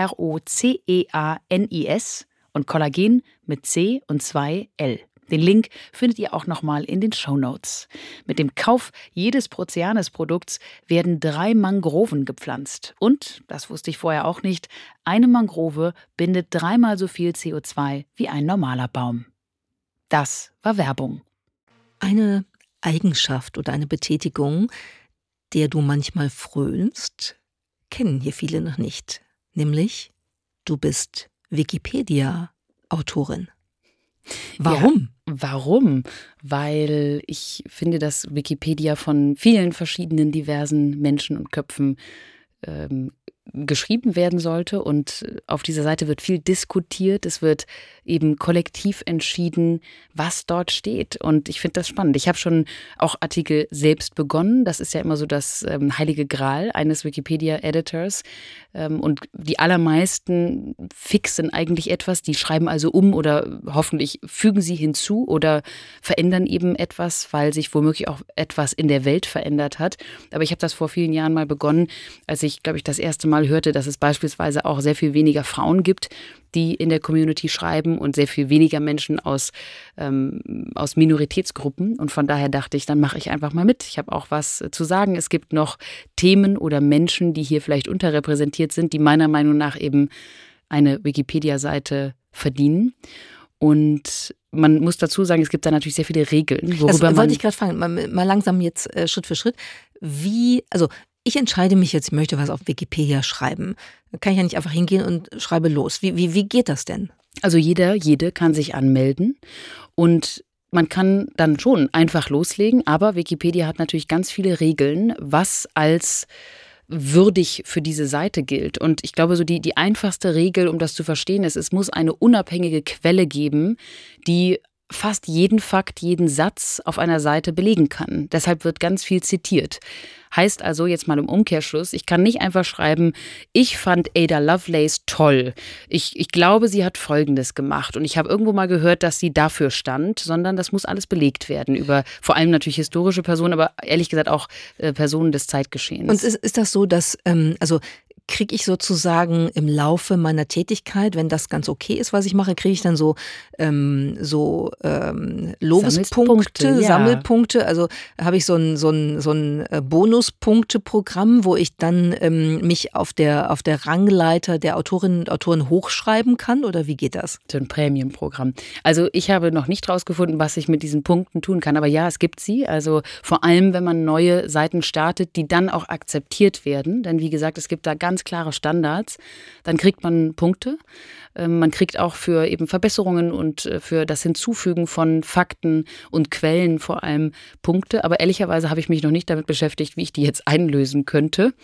und Kollagen mit C und 2 L. Den Link findet ihr auch nochmal in den Show Notes. Mit dem Kauf jedes Proceanes-Produkts werden drei Mangroven gepflanzt. Und, das wusste ich vorher auch nicht, eine Mangrove bindet dreimal so viel CO2 wie ein normaler Baum. Das war Werbung. Eine Eigenschaft oder eine Betätigung, der du manchmal frönst, kennen hier viele noch nicht. Nämlich, du bist Wikipedia-Autorin. Warum? Ja, warum? Weil ich finde, dass Wikipedia von vielen verschiedenen diversen Menschen und Köpfen ähm, geschrieben werden sollte. Und auf dieser Seite wird viel diskutiert. Es wird eben kollektiv entschieden, was dort steht. Und ich finde das spannend. Ich habe schon auch Artikel selbst begonnen. Das ist ja immer so das ähm, heilige Gral eines Wikipedia-Editors. Ähm, und die allermeisten fixen eigentlich etwas. Die schreiben also um oder hoffentlich fügen sie hinzu oder verändern eben etwas, weil sich womöglich auch etwas in der Welt verändert hat. Aber ich habe das vor vielen Jahren mal begonnen, als ich, glaube ich, das erste Mal hörte, dass es beispielsweise auch sehr viel weniger Frauen gibt, die in der Community schreiben und sehr viel weniger Menschen aus, ähm, aus Minoritätsgruppen. Und von daher dachte ich, dann mache ich einfach mal mit. Ich habe auch was zu sagen. Es gibt noch Themen oder Menschen, die hier vielleicht unterrepräsentiert sind, die meiner Meinung nach eben eine Wikipedia-Seite verdienen. Und man muss dazu sagen, es gibt da natürlich sehr viele Regeln. Worüber das wollte ich gerade fragen, mal, mal, langsam jetzt äh, Schritt für Schritt. Wie, also ich entscheide mich jetzt, ich möchte was auf Wikipedia schreiben. Da kann ich ja nicht einfach hingehen und schreibe los. Wie, wie, wie geht das denn? Also jeder, jede kann sich anmelden und man kann dann schon einfach loslegen, aber Wikipedia hat natürlich ganz viele Regeln, was als würdig für diese Seite gilt. Und ich glaube, so die, die einfachste Regel, um das zu verstehen, ist, es muss eine unabhängige Quelle geben, die fast jeden Fakt, jeden Satz auf einer Seite belegen kann. Deshalb wird ganz viel zitiert. Heißt also jetzt mal im Umkehrschluss, ich kann nicht einfach schreiben, ich fand Ada Lovelace toll. Ich, ich glaube, sie hat Folgendes gemacht und ich habe irgendwo mal gehört, dass sie dafür stand, sondern das muss alles belegt werden über vor allem natürlich historische Personen, aber ehrlich gesagt auch äh, Personen des Zeitgeschehens. Und ist, ist das so, dass, ähm, also kriege ich sozusagen im Laufe meiner Tätigkeit, wenn das ganz okay ist, was ich mache, kriege ich dann so, ähm, so ähm, Lobespunkte, ja. Sammelpunkte. Also habe ich so ein, so ein, so ein äh, Bonuspunkte-Programm, wo ich dann ähm, mich auf der, auf der Rangleiter der Autorinnen und Autoren hochschreiben kann oder wie geht das? So ein Prämienprogramm. Also ich habe noch nicht rausgefunden, was ich mit diesen Punkten tun kann, aber ja, es gibt sie. Also vor allem, wenn man neue Seiten startet, die dann auch akzeptiert werden. Denn wie gesagt, es gibt da ganz klare Standards, dann kriegt man Punkte. Ähm, man kriegt auch für eben Verbesserungen und äh, für das Hinzufügen von Fakten und Quellen vor allem Punkte. Aber ehrlicherweise habe ich mich noch nicht damit beschäftigt, wie ich die jetzt einlösen könnte.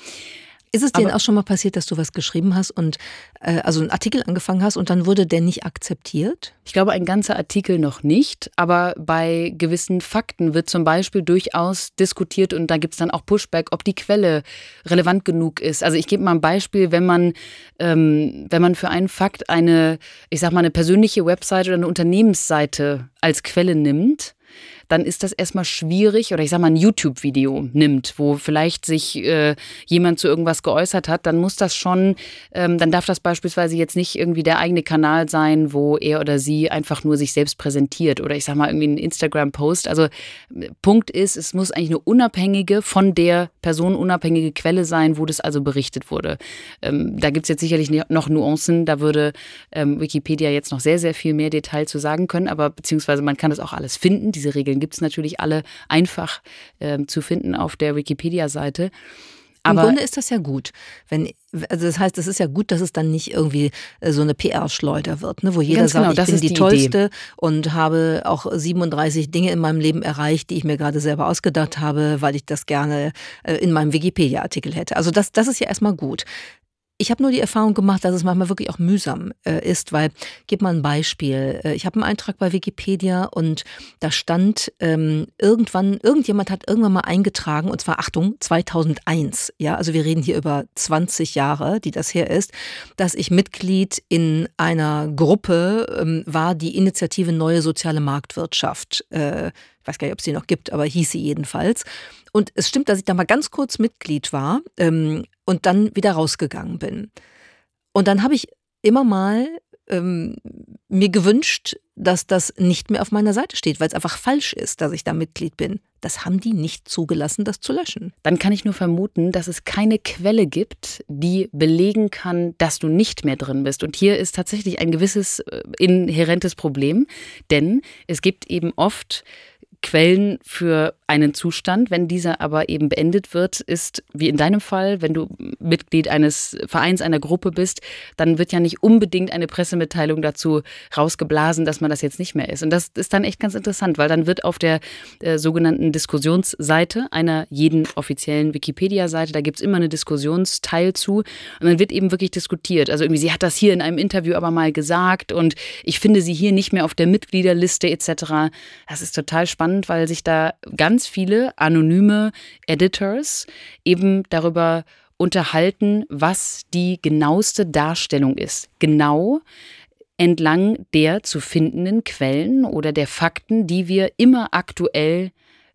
Ist es dir auch schon mal passiert, dass du was geschrieben hast und äh, also einen Artikel angefangen hast und dann wurde der nicht akzeptiert? Ich glaube, ein ganzer Artikel noch nicht, aber bei gewissen Fakten wird zum Beispiel durchaus diskutiert und da gibt es dann auch Pushback, ob die Quelle relevant genug ist. Also ich gebe mal ein Beispiel, wenn man, ähm, wenn man für einen Fakt eine, ich sag mal, eine persönliche Webseite oder eine Unternehmensseite als Quelle nimmt, dann ist das erstmal schwierig oder ich sag mal ein YouTube-Video nimmt, wo vielleicht sich äh, jemand zu irgendwas geäußert hat, dann muss das schon, ähm, dann darf das beispielsweise jetzt nicht irgendwie der eigene Kanal sein, wo er oder sie einfach nur sich selbst präsentiert oder ich sag mal irgendwie ein Instagram-Post. Also Punkt ist, es muss eigentlich eine unabhängige, von der Person unabhängige Quelle sein, wo das also berichtet wurde. Ähm, da gibt es jetzt sicherlich noch Nuancen, da würde ähm, Wikipedia jetzt noch sehr, sehr viel mehr Detail zu sagen können, aber beziehungsweise man kann das auch alles finden, diese Regeln gibt es natürlich alle einfach äh, zu finden auf der Wikipedia-Seite. Aber Im Grunde ist das ja gut. Wenn, also das heißt, es ist ja gut, dass es dann nicht irgendwie äh, so eine PR-Schleuder wird, ne, wo jeder sagt, genau, ich bin die, die Tollste Idee. und habe auch 37 Dinge in meinem Leben erreicht, die ich mir gerade selber ausgedacht habe, weil ich das gerne äh, in meinem Wikipedia-Artikel hätte. Also das, das ist ja erstmal gut. Ich habe nur die Erfahrung gemacht, dass es manchmal wirklich auch mühsam äh, ist, weil, gib mal ein Beispiel. Äh, ich habe einen Eintrag bei Wikipedia und da stand ähm, irgendwann, irgendjemand hat irgendwann mal eingetragen, und zwar, Achtung, 2001, ja, also wir reden hier über 20 Jahre, die das her ist, dass ich Mitglied in einer Gruppe ähm, war, die Initiative Neue Soziale Marktwirtschaft. Äh, ich weiß gar nicht, ob es die noch gibt, aber hieß sie jedenfalls. Und es stimmt, dass ich da mal ganz kurz Mitglied war ähm, und dann wieder rausgegangen bin. Und dann habe ich immer mal ähm, mir gewünscht, dass das nicht mehr auf meiner Seite steht, weil es einfach falsch ist, dass ich da Mitglied bin. Das haben die nicht zugelassen, das zu löschen. Dann kann ich nur vermuten, dass es keine Quelle gibt, die belegen kann, dass du nicht mehr drin bist. Und hier ist tatsächlich ein gewisses äh, inhärentes Problem, denn es gibt eben oft Quellen für einen Zustand. Wenn dieser aber eben beendet wird, ist, wie in deinem Fall, wenn du Mitglied eines Vereins, einer Gruppe bist, dann wird ja nicht unbedingt eine Pressemitteilung dazu rausgeblasen, dass man das jetzt nicht mehr ist. Und das ist dann echt ganz interessant, weil dann wird auf der äh, sogenannten Diskussionsseite einer jeden offiziellen Wikipedia-Seite, da gibt es immer eine Diskussionsteil zu und dann wird eben wirklich diskutiert. Also irgendwie, sie hat das hier in einem Interview aber mal gesagt und ich finde sie hier nicht mehr auf der Mitgliederliste etc. Das ist total spannend, weil sich da ganz viele anonyme Editors eben darüber unterhalten, was die genaueste Darstellung ist. Genau entlang der zu findenden Quellen oder der Fakten, die wir immer aktuell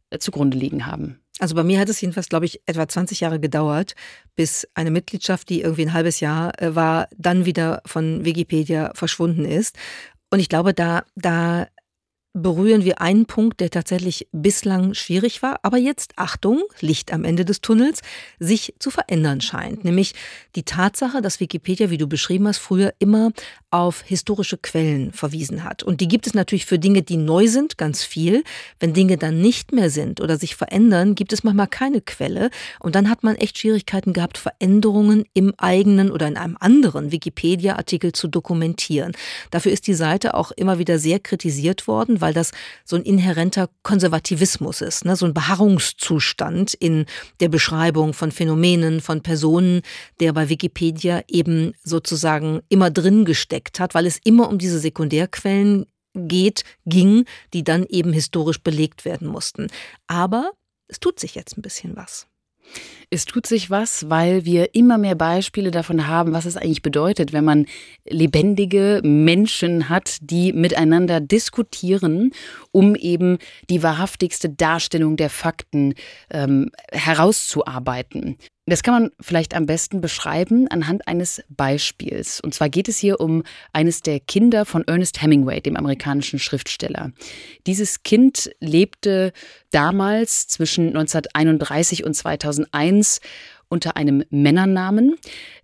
äh, zugrunde liegen haben. Also bei mir hat es jedenfalls, glaube ich, etwa 20 Jahre gedauert, bis eine Mitgliedschaft, die irgendwie ein halbes Jahr äh, war, dann wieder von Wikipedia verschwunden ist. Und ich glaube, da, da berühren wir einen Punkt, der tatsächlich bislang schwierig war, aber jetzt, Achtung, Licht am Ende des Tunnels, sich zu verändern scheint. Nämlich die Tatsache, dass Wikipedia, wie du beschrieben hast, früher immer auf historische Quellen verwiesen hat. Und die gibt es natürlich für Dinge, die neu sind, ganz viel. Wenn Dinge dann nicht mehr sind oder sich verändern, gibt es manchmal keine Quelle. Und dann hat man echt Schwierigkeiten gehabt, Veränderungen im eigenen oder in einem anderen Wikipedia-Artikel zu dokumentieren. Dafür ist die Seite auch immer wieder sehr kritisiert worden, weil das so ein inhärenter Konservativismus ist, ne? so ein Beharrungszustand in der Beschreibung von Phänomenen, von Personen, der bei Wikipedia eben sozusagen immer drin gesteckt entdeckt hat, weil es immer um diese Sekundärquellen geht, ging, die dann eben historisch belegt werden mussten. Aber es tut sich jetzt ein bisschen was. Es tut sich was, weil wir immer mehr Beispiele davon haben, was es eigentlich bedeutet, wenn man lebendige Menschen hat, die miteinander diskutieren, um eben die wahrhaftigste Darstellung der Fakten ähm, herauszuarbeiten. Das kann man vielleicht am besten beschreiben anhand eines Beispiels. Und zwar geht es hier um eines der Kinder von Ernest Hemingway, dem amerikanischen Schriftsteller. Dieses Kind lebte damals zwischen 1931 und 2001 unter einem Männernamen,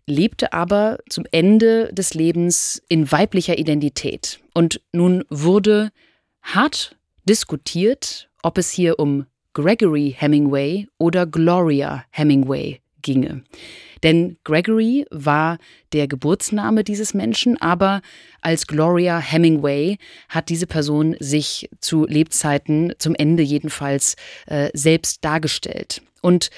lebte aber zum Ende des Lebens in weiblicher Identität. Und nun wurde hart diskutiert, ob es hier um Gregory Hemingway oder Gloria Hemingway ginge. Denn Gregory war der Geburtsname dieses Menschen, aber als Gloria Hemingway hat diese Person sich zu Lebzeiten, zum Ende jedenfalls, äh, selbst dargestellt. Und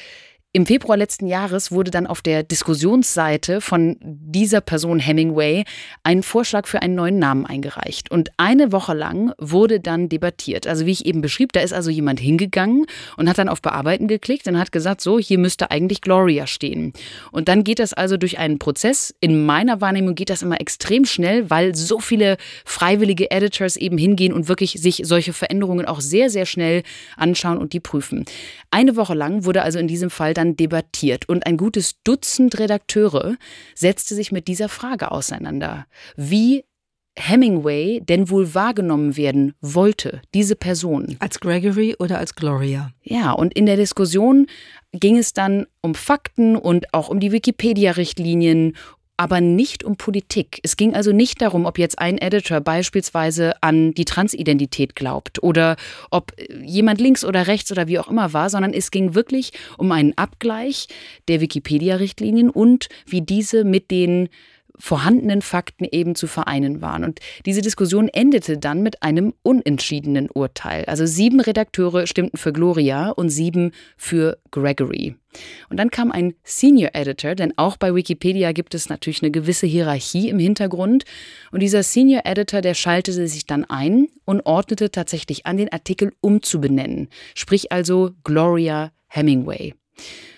im Februar letzten Jahres wurde dann auf der Diskussionsseite von dieser Person Hemingway ein Vorschlag für einen neuen Namen eingereicht. Und eine Woche lang wurde dann debattiert. Also wie ich eben beschrieb, da ist also jemand hingegangen und hat dann auf Bearbeiten geklickt und hat gesagt, so, hier müsste eigentlich Gloria stehen. Und dann geht das also durch einen Prozess. In meiner Wahrnehmung geht das immer extrem schnell, weil so viele freiwillige Editors eben hingehen und wirklich sich solche Veränderungen auch sehr, sehr schnell anschauen und die prüfen. Eine Woche lang wurde also in diesem Fall dann dann debattiert und ein gutes Dutzend Redakteure setzte sich mit dieser Frage auseinander. Wie Hemingway denn wohl wahrgenommen werden wollte, diese Person. Als Gregory oder als Gloria? Ja, und in der Diskussion ging es dann um Fakten und auch um die Wikipedia-Richtlinien, aber nicht um Politik. Es ging also nicht darum, ob jetzt ein Editor beispielsweise an die Transidentität glaubt oder ob jemand links oder rechts oder wie auch immer war, sondern es ging wirklich um einen Abgleich der Wikipedia-Richtlinien und wie diese mit den vorhandenen Fakten eben zu vereinen waren. Und diese Diskussion endete dann mit einem unentschiedenen Urteil. Also sieben Redakteure stimmten für Gloria und sieben für Gregory. Und dann kam ein Senior Editor, denn auch bei Wikipedia gibt es natürlich eine gewisse Hierarchie im Hintergrund. Und dieser Senior Editor, der schaltete sich dann ein und ordnete tatsächlich an, den Artikel umzubenennen. Sprich also Gloria Hemingway.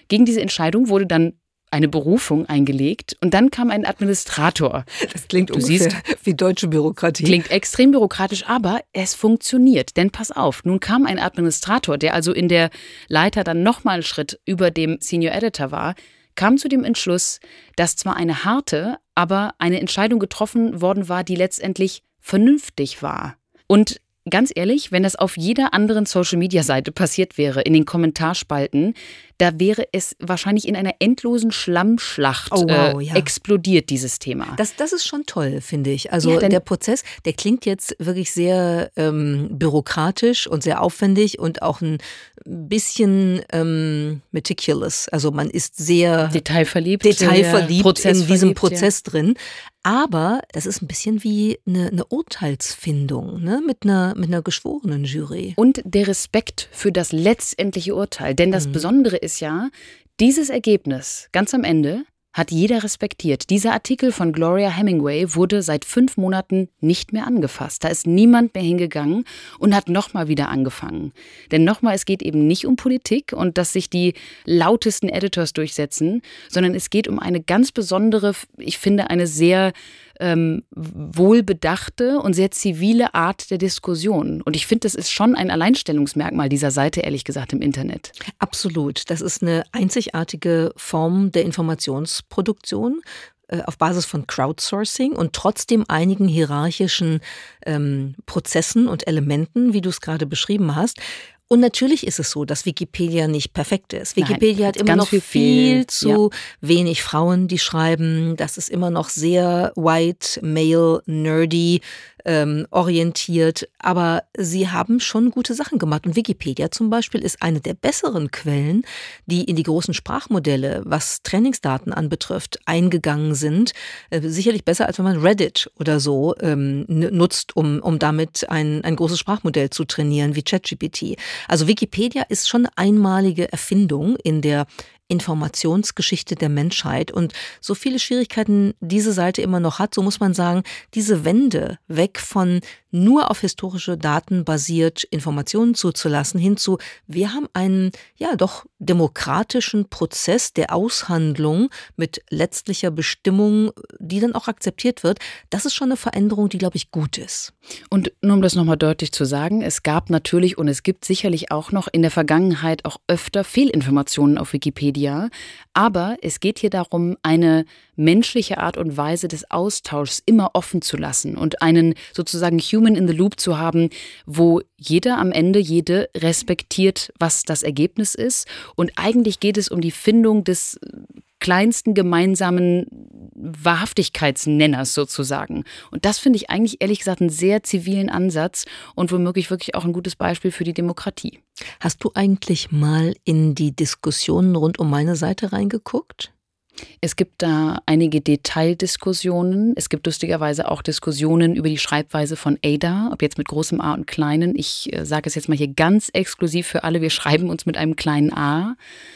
Gegen diese Entscheidung wurde dann eine Berufung eingelegt und dann kam ein Administrator. Das klingt du ungefähr siehst, [LAUGHS] wie deutsche Bürokratie. Klingt extrem bürokratisch, aber es funktioniert. Denn pass auf, nun kam ein Administrator, der also in der Leiter dann nochmal einen Schritt über dem Senior Editor war, kam zu dem Entschluss, dass zwar eine harte, aber eine Entscheidung getroffen worden war, die letztendlich vernünftig war. Und ganz ehrlich, wenn das auf jeder anderen Social-Media-Seite passiert wäre, in den Kommentarspalten, da wäre es wahrscheinlich in einer endlosen Schlammschlacht oh, wow, äh, ja. explodiert, dieses Thema. Das, das ist schon toll, finde ich. Also ja, der Prozess, der klingt jetzt wirklich sehr ähm, bürokratisch und sehr aufwendig und auch ein bisschen ähm, meticulous. Also man ist sehr detailverliebt, detailverliebt in diesem Prozess drin. Aber das ist ein bisschen wie eine, eine Urteilsfindung ne? mit, einer, mit einer geschworenen Jury. Und der Respekt für das letztendliche Urteil. Denn das mhm. Besondere ist ja, dieses Ergebnis ganz am Ende hat jeder respektiert. Dieser Artikel von Gloria Hemingway wurde seit fünf Monaten nicht mehr angefasst. Da ist niemand mehr hingegangen und hat nochmal wieder angefangen. Denn nochmal, es geht eben nicht um Politik und dass sich die lautesten Editors durchsetzen, sondern es geht um eine ganz besondere, ich finde, eine sehr ähm, wohlbedachte und sehr zivile Art der Diskussion. Und ich finde, das ist schon ein Alleinstellungsmerkmal dieser Seite, ehrlich gesagt, im Internet. Absolut. Das ist eine einzigartige Form der Informationsproduktion äh, auf Basis von Crowdsourcing und trotzdem einigen hierarchischen ähm, Prozessen und Elementen, wie du es gerade beschrieben hast. Und natürlich ist es so, dass Wikipedia nicht perfekt ist. Wikipedia Nein, hat immer noch viel, viel zu ja. wenig Frauen, die schreiben. Das ist immer noch sehr white, male, nerdy ähm, orientiert. Aber sie haben schon gute Sachen gemacht. Und Wikipedia zum Beispiel ist eine der besseren Quellen, die in die großen Sprachmodelle, was Trainingsdaten anbetrifft, eingegangen sind. Äh, sicherlich besser, als wenn man Reddit oder so ähm, nutzt, um, um damit ein, ein großes Sprachmodell zu trainieren wie ChatGPT. Also Wikipedia ist schon eine einmalige Erfindung in der Informationsgeschichte der Menschheit. Und so viele Schwierigkeiten diese Seite immer noch hat, so muss man sagen, diese Wende weg von nur auf historische Daten basiert Informationen zuzulassen, hinzu, wir haben einen, ja, doch demokratischen Prozess der Aushandlung mit letztlicher Bestimmung, die dann auch akzeptiert wird. Das ist schon eine Veränderung, die, glaube ich, gut ist. Und nur um das nochmal deutlich zu sagen, es gab natürlich und es gibt sicherlich auch noch in der Vergangenheit auch öfter Fehlinformationen auf Wikipedia. Aber es geht hier darum, eine menschliche Art und Weise des Austauschs immer offen zu lassen und einen sozusagen Human in the Loop zu haben, wo jeder am Ende, jede respektiert, was das Ergebnis ist. Und eigentlich geht es um die Findung des kleinsten gemeinsamen Wahrhaftigkeitsnenners sozusagen. Und das finde ich eigentlich ehrlich gesagt einen sehr zivilen Ansatz und womöglich wirklich auch ein gutes Beispiel für die Demokratie. Hast du eigentlich mal in die Diskussionen rund um meine Seite reingeguckt? Es gibt da einige Detaildiskussionen. Es gibt lustigerweise auch Diskussionen über die Schreibweise von Ada, ob jetzt mit großem A und kleinen. Ich äh, sage es jetzt mal hier ganz exklusiv für alle. Wir schreiben uns mit einem kleinen A.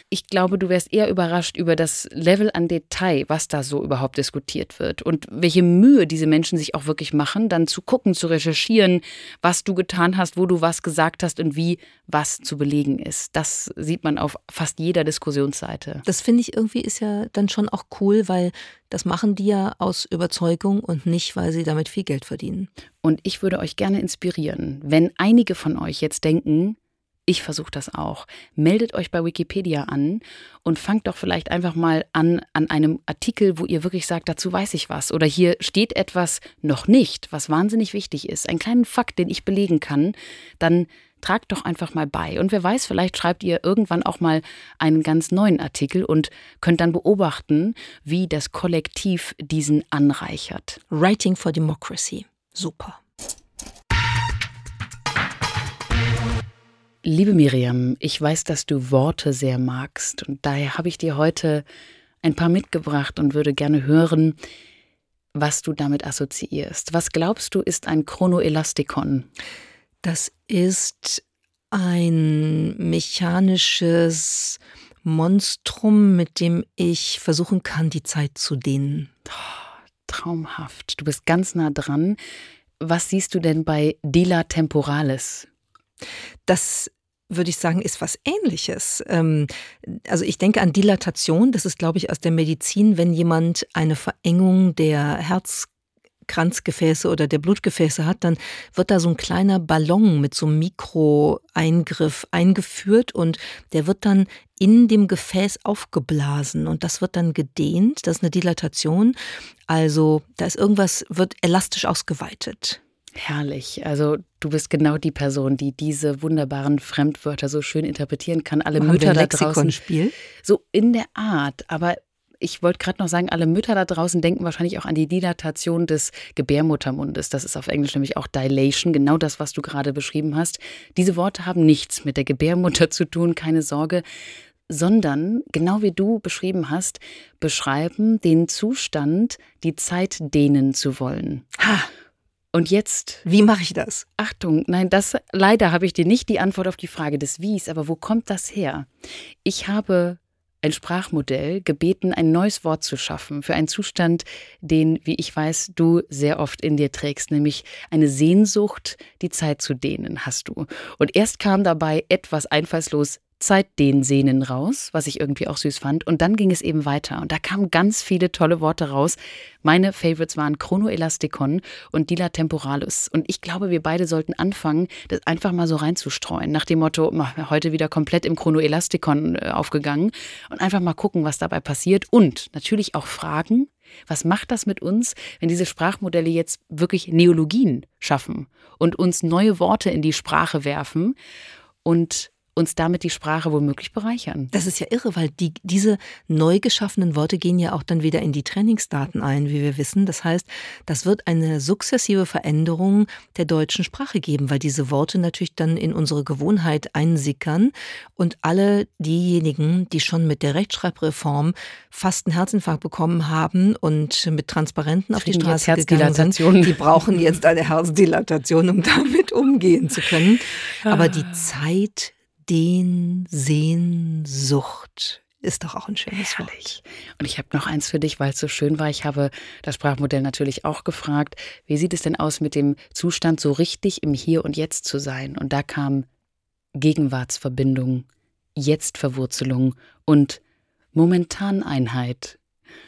Ich glaube, du wärst eher überrascht über das Level an Detail, was da so überhaupt diskutiert wird und welche Mühe diese Menschen sich auch wirklich machen, dann zu gucken, zu recherchieren, was du getan hast, wo du was gesagt hast und wie was zu belegen ist. Das sieht man auf fast jeder Diskussionsseite. Das finde ich irgendwie ist ja dann schon auch cool, weil das machen die ja aus Überzeugung und nicht, weil sie damit viel Geld verdienen. Und ich würde euch gerne inspirieren, wenn einige von euch jetzt denken, ich versuche das auch. Meldet euch bei Wikipedia an und fangt doch vielleicht einfach mal an an einem Artikel, wo ihr wirklich sagt, dazu weiß ich was. Oder hier steht etwas noch nicht, was wahnsinnig wichtig ist. Einen kleinen Fakt, den ich belegen kann. Dann tragt doch einfach mal bei. Und wer weiß, vielleicht schreibt ihr irgendwann auch mal einen ganz neuen Artikel und könnt dann beobachten, wie das Kollektiv diesen anreichert. Writing for Democracy. Super. Liebe Miriam, ich weiß, dass du Worte sehr magst und daher habe ich dir heute ein paar mitgebracht und würde gerne hören, was du damit assoziierst. Was glaubst du, ist ein Chronoelastikon? Das ist ein mechanisches Monstrum, mit dem ich versuchen kann, die Zeit zu dehnen. Traumhaft. Du bist ganz nah dran. Was siehst du denn bei Dila Temporalis? Das würde ich sagen, ist was Ähnliches. Ähm, also ich denke an Dilatation, das ist, glaube ich, aus der Medizin, wenn jemand eine Verengung der Herz Kranzgefäße oder der Blutgefäße hat, dann wird da so ein kleiner Ballon mit so einem Mikroeingriff eingeführt und der wird dann in dem Gefäß aufgeblasen und das wird dann gedehnt. Das ist eine Dilatation. Also da ist irgendwas, wird elastisch ausgeweitet. Herrlich. Also du bist genau die Person, die diese wunderbaren Fremdwörter so schön interpretieren kann. Alle Machen Mütter wir ein da draußen. Lexikonspiel? So in der Art, aber ich wollte gerade noch sagen, alle Mütter da draußen denken wahrscheinlich auch an die Dilatation des Gebärmuttermundes. Das ist auf Englisch nämlich auch Dilation, genau das, was du gerade beschrieben hast. Diese Worte haben nichts mit der Gebärmutter zu tun, keine Sorge, sondern, genau wie du beschrieben hast, beschreiben den Zustand, die Zeit dehnen zu wollen. Ha, Und jetzt wie mache ich das? Achtung, nein, das leider habe ich dir nicht die Antwort auf die Frage des Wies, aber wo kommt das her? Ich habe ein Sprachmodell gebeten, ein neues Wort zu schaffen für einen Zustand, den, wie ich weiß, du sehr oft in dir trägst, nämlich eine Sehnsucht, die Zeit zu dehnen, hast du. Und erst kam dabei etwas einfallslos Zeitdehnsehnen raus, was ich irgendwie auch süß fand. Und dann ging es eben weiter. Und da kamen ganz viele tolle Worte raus. Meine Favorites waren Chronoelastikon und Dila Temporalis. Und ich glaube, wir beide sollten anfangen, das einfach mal so reinzustreuen. Nach dem Motto, "Ma, heute wieder komplett im Chronoelastikon äh, aufgegangen. Und einfach mal gucken, was dabei passiert. Und natürlich auch fragen, was macht das mit uns, wenn diese Sprachmodelle jetzt wirklich Neologien schaffen und uns neue Worte in die Sprache werfen und uns damit die Sprache womöglich bereichern? Das ist ja irre, weil die, diese neu geschaffenen Worte gehen ja auch dann wieder in die Trainingsdaten ein, wie wir wissen. Das heißt, das wird eine sukzessive Veränderung der deutschen Sprache geben, weil diese Worte natürlich dann in unsere Gewohnheit einsickern und alle diejenigen, die schon mit der Rechtschreibreform fast einen Herzinfarkt bekommen haben und mit Transparenten auf die Straße gegangen sind, die brauchen jetzt eine Herzdilatation, um damit umgehen zu können. [LAUGHS] Aber die Zeit Sehnsucht ist doch auch ein schönes Wort. Herrlich. Und ich habe noch eins für dich, weil es so schön war. Ich habe das Sprachmodell natürlich auch gefragt, wie sieht es denn aus mit dem Zustand, so richtig im Hier und Jetzt zu sein? Und da kam Gegenwartsverbindung, Jetztverwurzelung und Momentaneinheit.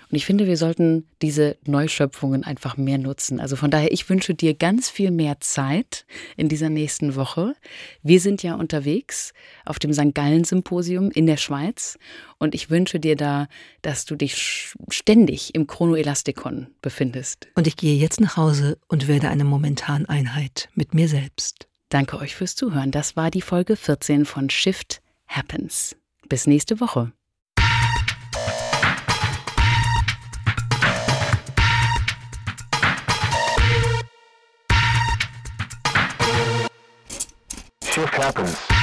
Und ich finde, wir sollten diese Neuschöpfungen einfach mehr nutzen. Also von daher, ich wünsche dir ganz viel mehr Zeit in dieser nächsten Woche. Wir sind ja unterwegs auf dem St. Gallen Symposium in der Schweiz und ich wünsche dir da, dass du dich ständig im Chronoelastikon befindest. Und ich gehe jetzt nach Hause und werde eine Momentaneinheit mit mir selbst. Danke euch fürs Zuhören. Das war die Folge 14 von Shift Happens. Bis nächste Woche. Shift happens.